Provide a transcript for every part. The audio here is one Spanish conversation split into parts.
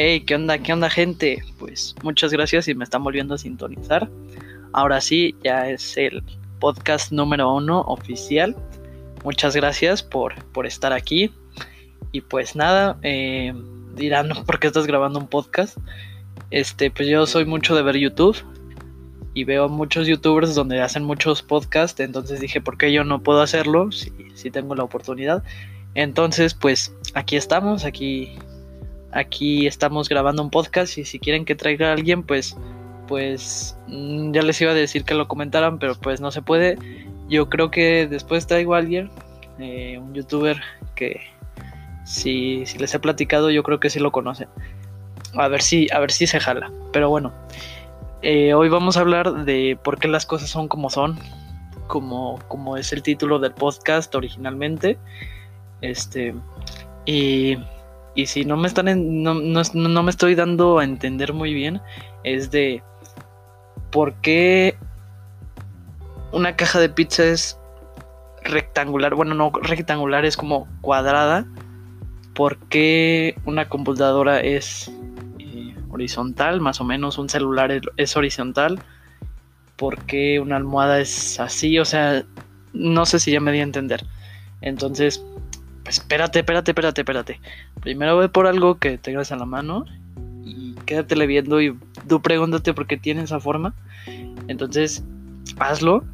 Hey, ¿qué onda? ¿Qué onda, gente? Pues muchas gracias y me están volviendo a sintonizar. Ahora sí, ya es el podcast número uno oficial. Muchas gracias por, por estar aquí. Y pues nada, eh, dirán, ¿por qué estás grabando un podcast? Este, pues yo soy mucho de ver YouTube y veo muchos youtubers donde hacen muchos podcasts, entonces dije, ¿por qué yo no puedo hacerlo si, si tengo la oportunidad? Entonces, pues aquí estamos, aquí aquí estamos grabando un podcast y si quieren que traiga a alguien, pues pues mm, ya les iba a decir que lo comentaran, pero pues no se puede. Yo creo que después traigo a alguien, eh, un youtuber que si, si, les he platicado, yo creo que sí lo conocen. A ver si, a ver si se jala. Pero bueno, eh, hoy vamos a hablar de por qué las cosas son como son, como, como es el título del podcast originalmente. Este, y y si no me están en, no, no, me estoy dando a entender muy bien, es de por qué una caja de pizza es rectangular, bueno, no rectangular, es como cuadrada. ¿Por qué una computadora es eh, horizontal, más o menos un celular es, horizontal? ¿Por qué una almohada es así? O sea, no sé si ya me di a entender. Entonces, espérate, espérate, espérate, espérate. Primero ve por algo que tengas a la mano y quédatele viendo y tú pregúntate por qué tiene esa forma. Entonces, hazlo.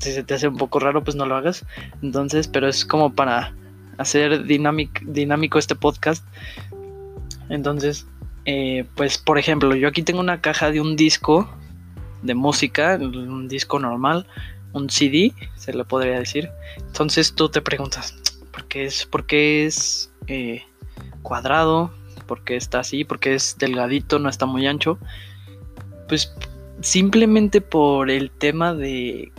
Si se te hace un poco raro, pues no lo hagas. Entonces, pero es como para hacer dinámico este podcast. Entonces, eh, pues por ejemplo, yo aquí tengo una caja de un disco de música, un disco normal, un CD, se le podría decir. Entonces tú te preguntas, porque es, porque es eh, cuadrado, porque está así, porque es delgadito, no está muy ancho. Pues simplemente por el tema de,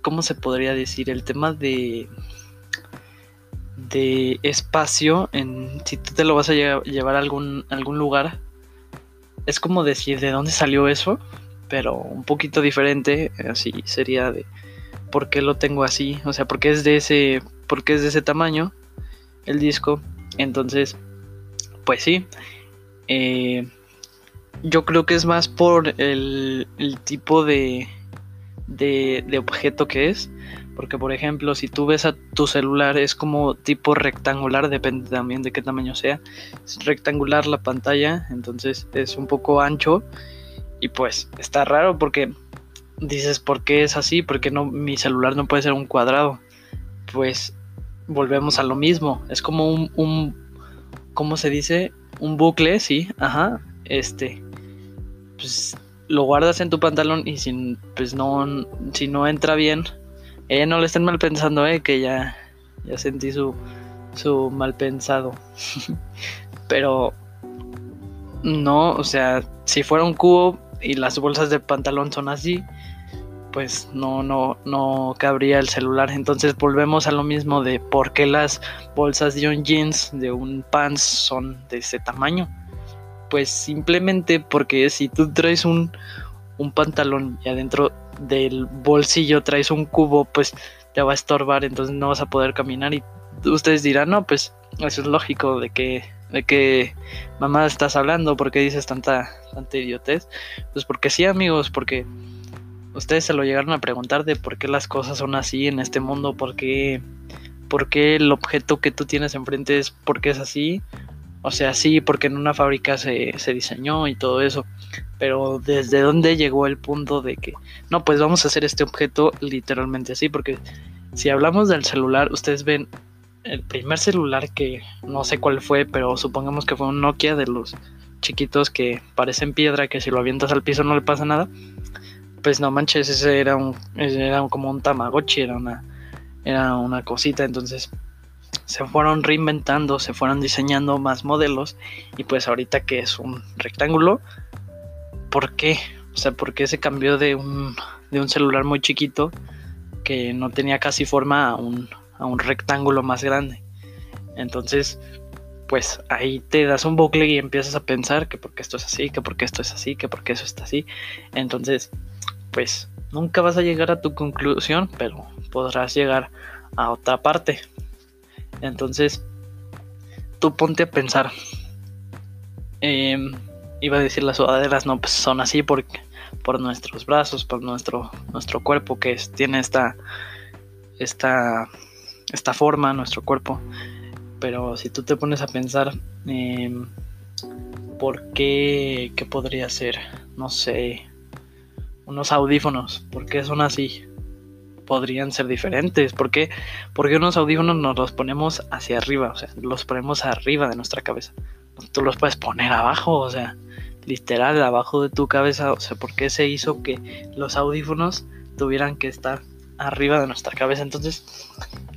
¿cómo se podría decir? El tema de de espacio en si tú te lo vas a llevar a algún, algún lugar es como decir de dónde salió eso pero un poquito diferente así sería de por qué lo tengo así o sea porque es de ese porque es de ese tamaño el disco. Entonces, pues sí. Eh, yo creo que es más por el, tipo de, de, objeto que es. Porque, por ejemplo, si tú ves a tu celular, es como tipo rectangular, depende también de qué tamaño sea. Es rectangular la pantalla, entonces es un poco ancho. Y pues está raro porque dices, ¿por qué es así? Porque no, mi celular no puede ser un cuadrado pues volvemos a lo mismo. Es como un, un ¿cómo se dice? Un bucle, sí, ajá. Este, pues lo guardas en tu pantalón y si, pues no, si no entra bien, eh, no le estén mal pensando, eh, que ya, ya sentí su, su mal pensado. Pero, no, o sea, si fuera un cubo y las bolsas de pantalón son así, pues no, no, no cabría el celular. Entonces volvemos a lo mismo de por qué las bolsas de un jeans, de un pants son de ese tamaño. Pues simplemente porque si tú traes un, un pantalón y adentro del bolsillo traes un cubo, pues te va a estorbar, entonces no vas a poder caminar. Y ustedes dirán, no, pues eso es lógico de que de que mamá estás hablando, porque dices tanta, tanta idiotez. Pues porque sí, amigos, porque ustedes se lo llegaron a preguntar de por qué las cosas son así en este mundo, por qué, por qué el objeto que tú tienes enfrente es porque es así. O sea, sí, porque en una fábrica se, se diseñó y todo eso. Pero desde dónde llegó el punto de que, no, pues vamos a hacer este objeto literalmente así. Porque si hablamos del celular, ustedes ven el primer celular que no sé cuál fue, pero supongamos que fue un Nokia de los chiquitos que parecen piedra, que si lo avientas al piso no le pasa nada pues no manches, ese era un, era como un Tamagotchi, era una, era una cosita, entonces se fueron reinventando, se fueron diseñando más modelos y pues ahorita que es un rectángulo, ¿por qué? O sea, ¿por qué se cambió de un, de un celular muy chiquito que no tenía casi forma a un, a un rectángulo más grande? Entonces, pues ahí te das un bucle y empiezas a pensar que porque esto es así, que porque esto es así, que porque eso está así. Entonces, pues nunca vas a llegar a tu conclusión, pero podrás llegar a otra parte. Entonces, tú ponte a pensar, Em, iba a decir las sudaderas, no, pues son así por, por nuestros brazos, por nuestro, nuestro cuerpo que tiene esta, esta, esta forma, nuestro cuerpo. Pero si tú te pones a pensar, em, ¿por qué? ¿Qué podría ser? No sé. Unos audífonos, ¿por qué son así? Podrían ser diferentes. ¿Por qué? Porque unos audífonos nos los ponemos hacia arriba, o sea, los ponemos arriba de nuestra cabeza. Tú los puedes poner abajo, o sea, literal, abajo de tu cabeza. O sea, ¿por qué se hizo que los audífonos tuvieran que estar arriba de nuestra cabeza? Entonces,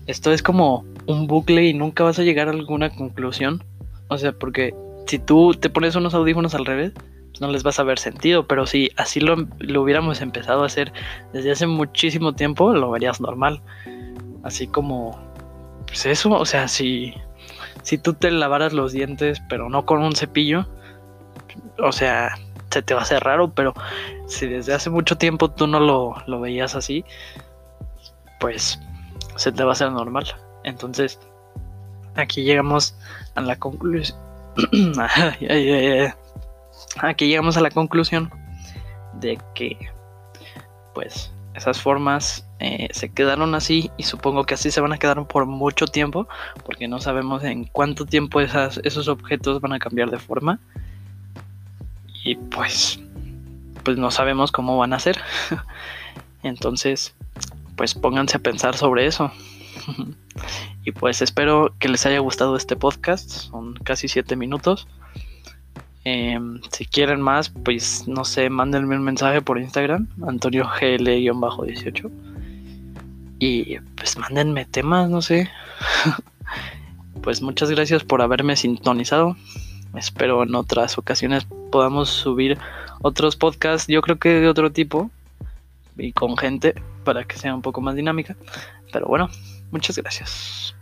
esto es como un bucle y nunca vas a llegar a alguna conclusión. O sea, porque si tú te pones unos audífonos al revés, no les vas a ver sentido. Pero si así lo, hubiéramos empezado a hacer desde hace muchísimo tiempo, lo verías normal. Así como, pues eso, o sea, si, si tú te lavaras los dientes, pero no con un cepillo, o sea, se te va a hacer raro, pero si desde hace mucho tiempo tú no lo, lo veías así, pues se te va a hacer normal. Entonces, aquí llegamos a la conclusión. aquí llegamos a la conclusión de que, pues, esas formas eh, se quedaron así y supongo que así se van a quedar por mucho tiempo porque no sabemos en cuánto tiempo esas, esos objetos van a cambiar de forma y pues pues no sabemos cómo van a ser entonces pues pónganse a pensar sobre eso. y pues espero que les haya gustado este podcast. Son casi 7 minutos. Em, si quieren más, pues no sé, mándenme un mensaje por Instagram, Antonio GL-18. Y pues mándenme temas, no sé. pues muchas gracias por haberme sintonizado. Espero en otras ocasiones podamos subir otros podcasts, yo creo que de otro tipo y con gente para que sea un poco más dinámica. Pero bueno, muchas gracias.